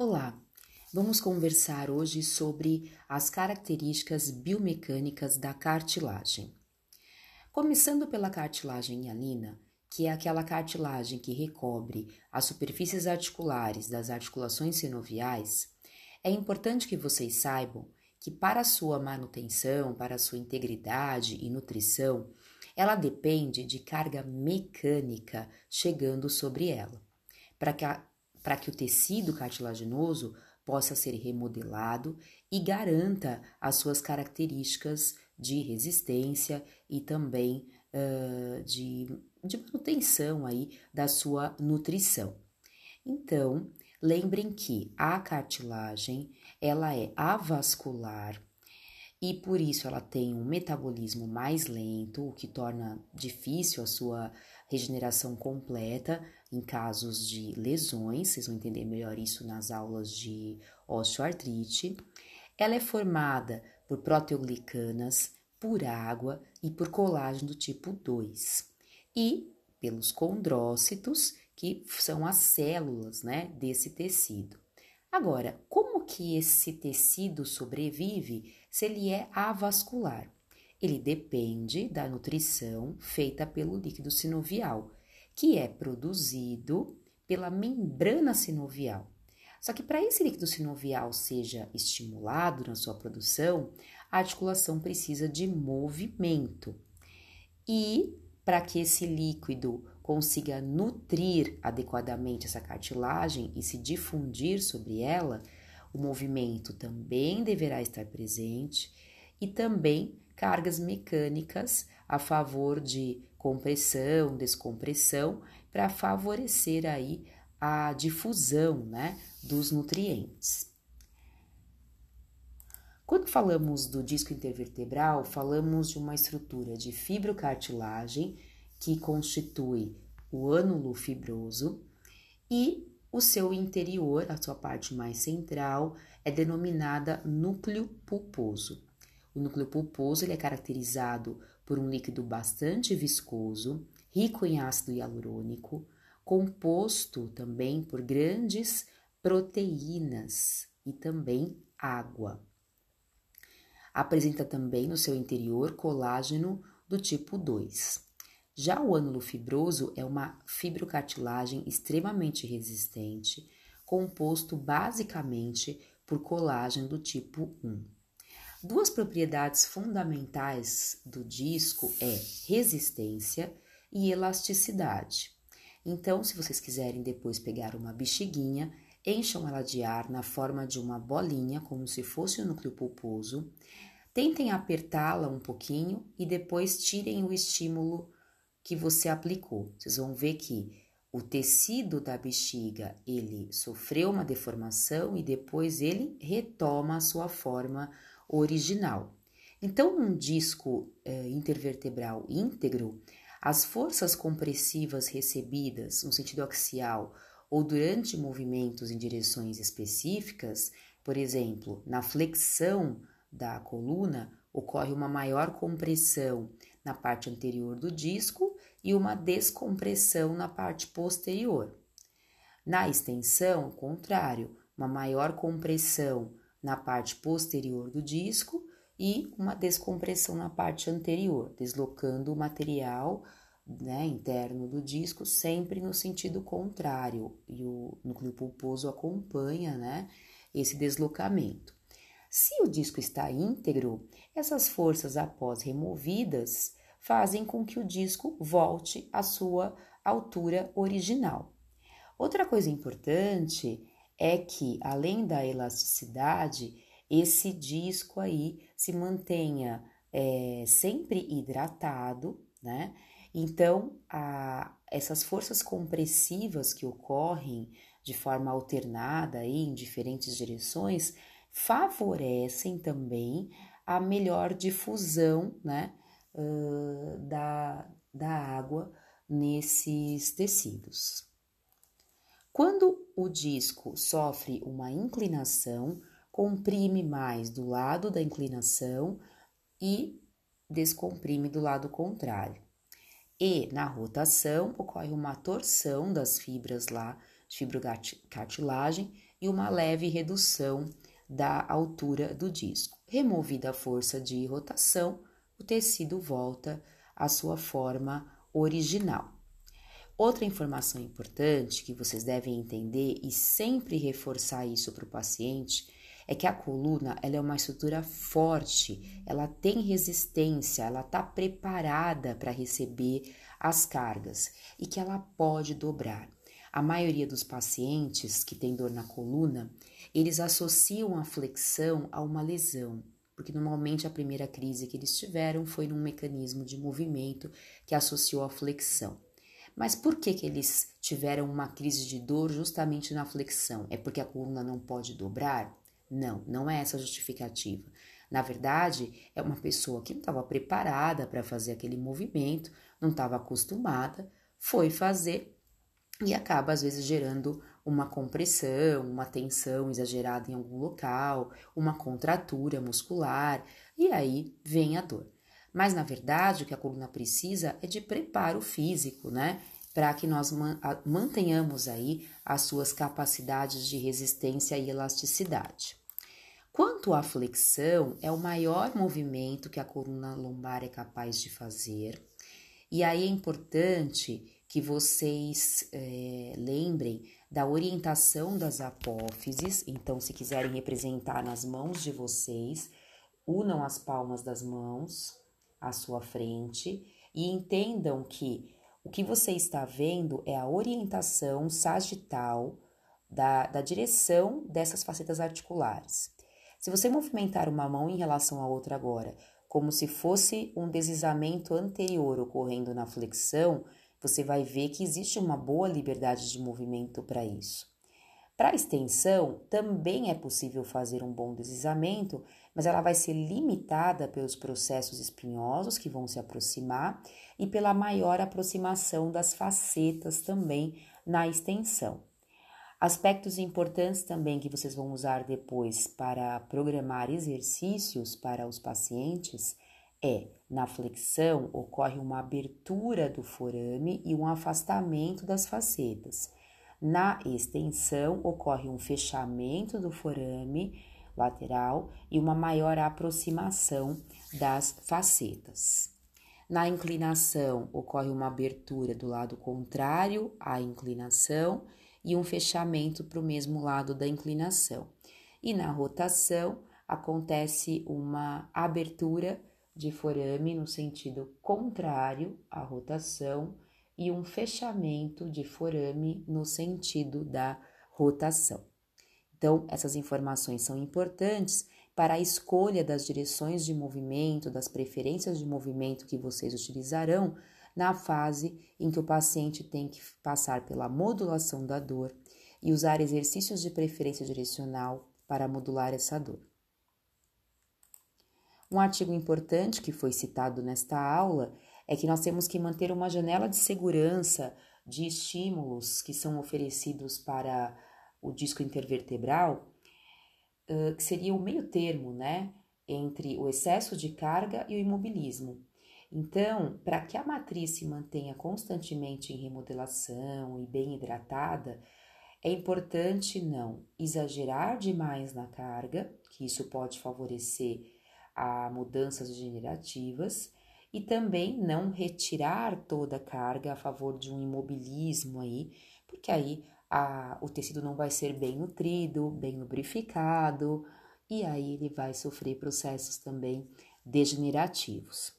Olá, vamos conversar hoje sobre as características biomecânicas da cartilagem. Começando pela cartilagem hialina, que é aquela cartilagem que recobre as superfícies articulares das articulações sinoviais, é importante que vocês saibam que para sua manutenção, para sua integridade e nutrição, ela depende de carga mecânica chegando sobre ela. Para que a para que o tecido cartilaginoso possa ser remodelado e garanta as suas características de resistência e também uh, de, de manutenção aí da sua nutrição. Então, lembrem que a cartilagem ela é avascular e por isso ela tem um metabolismo mais lento, o que torna difícil a sua regeneração completa em casos de lesões, vocês vão entender melhor isso nas aulas de osteoartrite. Ela é formada por proteoglicanas, por água e por colágeno do tipo 2 e pelos condrócitos, que são as células né, desse tecido. Agora, como que esse tecido sobrevive se ele é avascular? Ele depende da nutrição feita pelo líquido sinovial, que é produzido pela membrana sinovial. Só que para esse líquido sinovial seja estimulado na sua produção, a articulação precisa de movimento. E para que esse líquido consiga nutrir adequadamente essa cartilagem e se difundir sobre ela, o movimento também deverá estar presente e também cargas mecânicas a favor de compressão, descompressão, para favorecer aí a difusão, né, dos nutrientes. Quando falamos do disco intervertebral, falamos de uma estrutura de fibrocartilagem que constitui o ânulo fibroso e o seu interior, a sua parte mais central, é denominada núcleo pulposo. O núcleo pulposo ele é caracterizado por um líquido bastante viscoso, rico em ácido hialurônico, composto também por grandes proteínas e também água. Apresenta também no seu interior colágeno do tipo 2. Já o ânulo fibroso é uma fibrocartilagem extremamente resistente, composto basicamente por colágeno do tipo 1. Duas propriedades fundamentais do disco é resistência e elasticidade. Então, se vocês quiserem depois pegar uma bexiguinha, encham ela de ar na forma de uma bolinha, como se fosse o um núcleo pulposo. Tentem apertá-la um pouquinho e depois tirem o estímulo que você aplicou. Vocês vão ver que o tecido da bexiga ele sofreu uma deformação e depois ele retoma a sua forma original. Então, num disco eh, intervertebral íntegro, as forças compressivas recebidas no sentido axial ou durante movimentos em direções específicas, por exemplo, na flexão da coluna, ocorre uma maior compressão na parte anterior do disco e uma descompressão na parte posterior. Na extensão, o contrário, uma maior compressão na parte posterior do disco e uma descompressão na parte anterior, deslocando o material né, interno do disco sempre no sentido contrário e o núcleo pulposo acompanha né, esse deslocamento. Se o disco está íntegro, essas forças após removidas fazem com que o disco volte à sua altura original. Outra coisa importante é que, além da elasticidade, esse disco aí se mantenha é, sempre hidratado, né? Então, a, essas forças compressivas que ocorrem de forma alternada aí, em diferentes direções favorecem também a melhor difusão né, uh, da, da água nesses tecidos. Quando o disco sofre uma inclinação, comprime mais do lado da inclinação e descomprime do lado contrário. E na rotação ocorre uma torção das fibras lá fibrocartilagem e uma leve redução da altura do disco. Removida a força de rotação, o tecido volta à sua forma original. Outra informação importante que vocês devem entender e sempre reforçar isso para o paciente é que a coluna ela é uma estrutura forte, ela tem resistência, ela está preparada para receber as cargas e que ela pode dobrar. A maioria dos pacientes que tem dor na coluna, eles associam a flexão a uma lesão, porque normalmente a primeira crise que eles tiveram foi num mecanismo de movimento que associou a flexão. Mas por que, que eles tiveram uma crise de dor justamente na flexão? É porque a coluna não pode dobrar? Não, não é essa a justificativa. Na verdade, é uma pessoa que não estava preparada para fazer aquele movimento, não estava acostumada, foi fazer e acaba às vezes gerando uma compressão, uma tensão exagerada em algum local, uma contratura muscular e aí vem a dor. Mas na verdade, o que a coluna precisa é de preparo físico, né? Para que nós mantenhamos aí as suas capacidades de resistência e elasticidade. Quanto à flexão, é o maior movimento que a coluna lombar é capaz de fazer. E aí é importante que vocês é, lembrem da orientação das apófises. Então, se quiserem representar nas mãos de vocês, unam as palmas das mãos à sua frente e entendam que o que você está vendo é a orientação sagital da, da direção dessas facetas articulares. Se você movimentar uma mão em relação à outra agora, como se fosse um deslizamento anterior ocorrendo na flexão, você vai ver que existe uma boa liberdade de movimento para isso. Para a extensão, também é possível fazer um bom deslizamento, mas ela vai ser limitada pelos processos espinhosos que vão se aproximar e pela maior aproximação das facetas também na extensão. Aspectos importantes também que vocês vão usar depois para programar exercícios para os pacientes é na flexão ocorre uma abertura do forame e um afastamento das facetas. Na extensão ocorre um fechamento do forame lateral e uma maior aproximação das facetas. Na inclinação ocorre uma abertura do lado contrário à inclinação e um fechamento para o mesmo lado da inclinação. E na rotação acontece uma abertura de forame no sentido contrário à rotação e um fechamento de forame no sentido da rotação. Então, essas informações são importantes para a escolha das direções de movimento, das preferências de movimento que vocês utilizarão na fase em que o paciente tem que passar pela modulação da dor e usar exercícios de preferência direcional para modular essa dor. Um artigo importante que foi citado nesta aula é que nós temos que manter uma janela de segurança de estímulos que são oferecidos para o disco intervertebral, que seria o meio termo, né, entre o excesso de carga e o imobilismo. Então, para que a matriz se mantenha constantemente em remodelação e bem hidratada, é importante não exagerar demais na carga, que isso pode favorecer a mudanças degenerativas, e também não retirar toda a carga a favor de um imobilismo aí, porque aí a, o tecido não vai ser bem nutrido, bem lubrificado, e aí ele vai sofrer processos também degenerativos.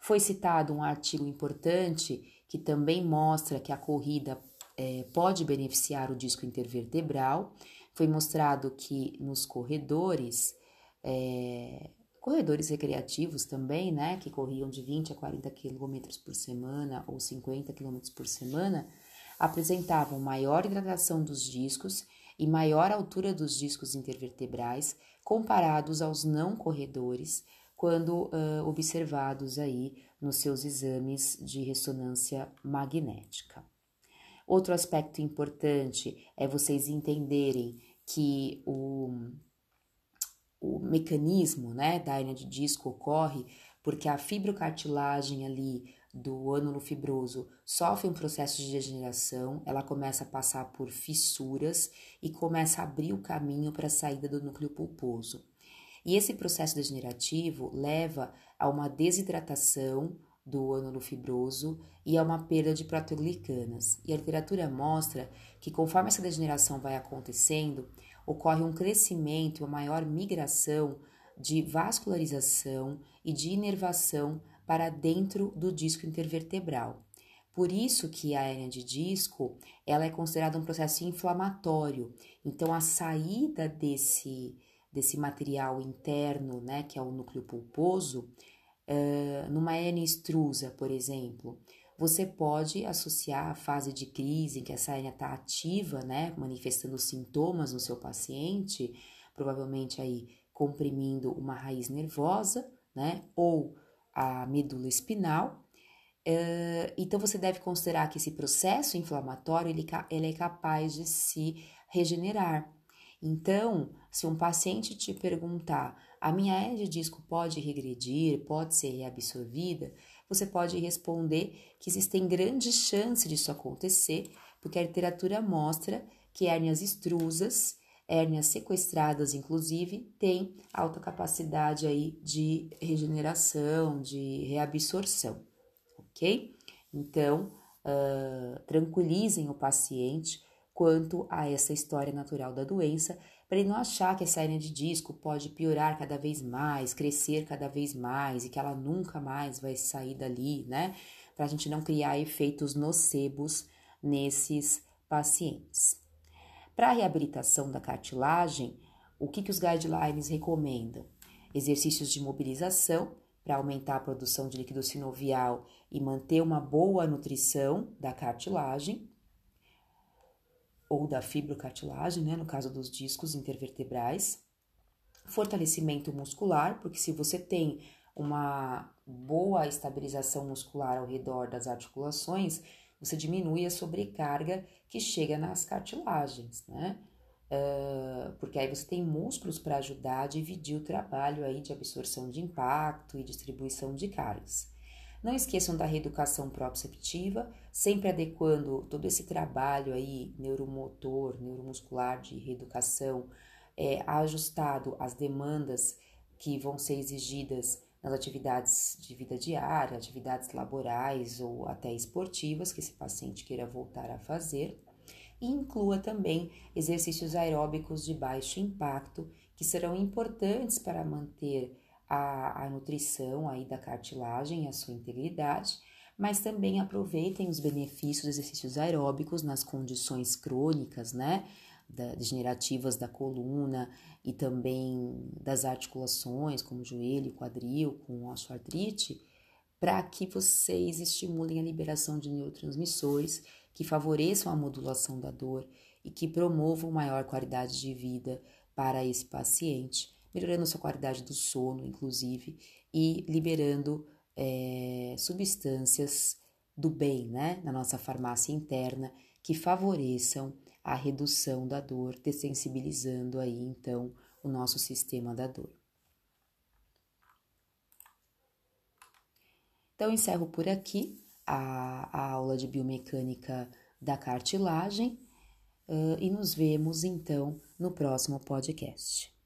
Foi citado um artigo importante que também mostra que a corrida é, pode beneficiar o disco intervertebral. Foi mostrado que nos corredores, é, corredores recreativos também, né, que corriam de 20 a 40 km por semana ou 50 km por semana, apresentavam maior hidratação dos discos e maior altura dos discos intervertebrais comparados aos não corredores, quando uh, observados aí nos seus exames de ressonância magnética. Outro aspecto importante é vocês entenderem que o, o mecanismo né, da hernia de disco ocorre porque a fibrocartilagem ali do ânulo fibroso sofre um processo de degeneração, ela começa a passar por fissuras e começa a abrir o caminho para a saída do núcleo pulposo. E esse processo degenerativo leva a uma desidratação do ânulo fibroso e a uma perda de proteoglicanas. E a literatura mostra que conforme essa degeneração vai acontecendo, ocorre um crescimento, uma maior migração de vascularização e de inervação para dentro do disco intervertebral. Por isso que a hérnia de disco, ela é considerada um processo inflamatório. Então a saída desse desse material interno, né, que é o núcleo pulposo, uh, numa hérnia extrusa, por exemplo, você pode associar a fase de crise em que essa hérnia está ativa, né, manifestando sintomas no seu paciente, provavelmente aí comprimindo uma raiz nervosa, né, ou a medula espinal. Uh, então você deve considerar que esse processo inflamatório ele, ele é capaz de se regenerar. Então, se um paciente te perguntar, a minha hérnia de disco pode regredir, pode ser reabsorvida, você pode responder que existem grandes chances disso acontecer, porque a literatura mostra que hérnias extrusas, hérnias sequestradas inclusive, têm alta capacidade aí de regeneração, de reabsorção, ok? Então, uh, tranquilizem o paciente quanto a essa história natural da doença, para ele não achar que essa hernia de disco pode piorar cada vez mais, crescer cada vez mais e que ela nunca mais vai sair dali, né? Para a gente não criar efeitos nocebos nesses pacientes. Para a reabilitação da cartilagem, o que, que os guidelines recomendam? Exercícios de mobilização para aumentar a produção de líquido sinovial e manter uma boa nutrição da cartilagem ou da fibrocartilagem, né, no caso dos discos intervertebrais. Fortalecimento muscular, porque se você tem uma boa estabilização muscular ao redor das articulações, você diminui a sobrecarga que chega nas cartilagens, né? Uh, porque aí você tem músculos para ajudar a dividir o trabalho aí de absorção de impacto e distribuição de cargas. Não esqueçam da reeducação proprioceptiva, sempre adequando todo esse trabalho aí neuromotor, neuromuscular de reeducação, é, ajustado às demandas que vão ser exigidas nas atividades de vida diária, atividades laborais ou até esportivas que esse paciente queira voltar a fazer. E inclua também exercícios aeróbicos de baixo impacto, que serão importantes para manter a, a nutrição aí da cartilagem, a sua integridade, mas também aproveitem os benefícios dos exercícios aeróbicos nas condições crônicas, né? Da, degenerativas da coluna e também das articulações, como joelho, quadril, com osteoartrite, para que vocês estimulem a liberação de neurotransmissores que favoreçam a modulação da dor e que promovam maior qualidade de vida para esse paciente melhorando sua qualidade do sono, inclusive, e liberando é, substâncias do bem, né, na nossa farmácia interna, que favoreçam a redução da dor, dessensibilizando aí então o nosso sistema da dor. Então, encerro por aqui a, a aula de biomecânica da cartilagem uh, e nos vemos então no próximo podcast.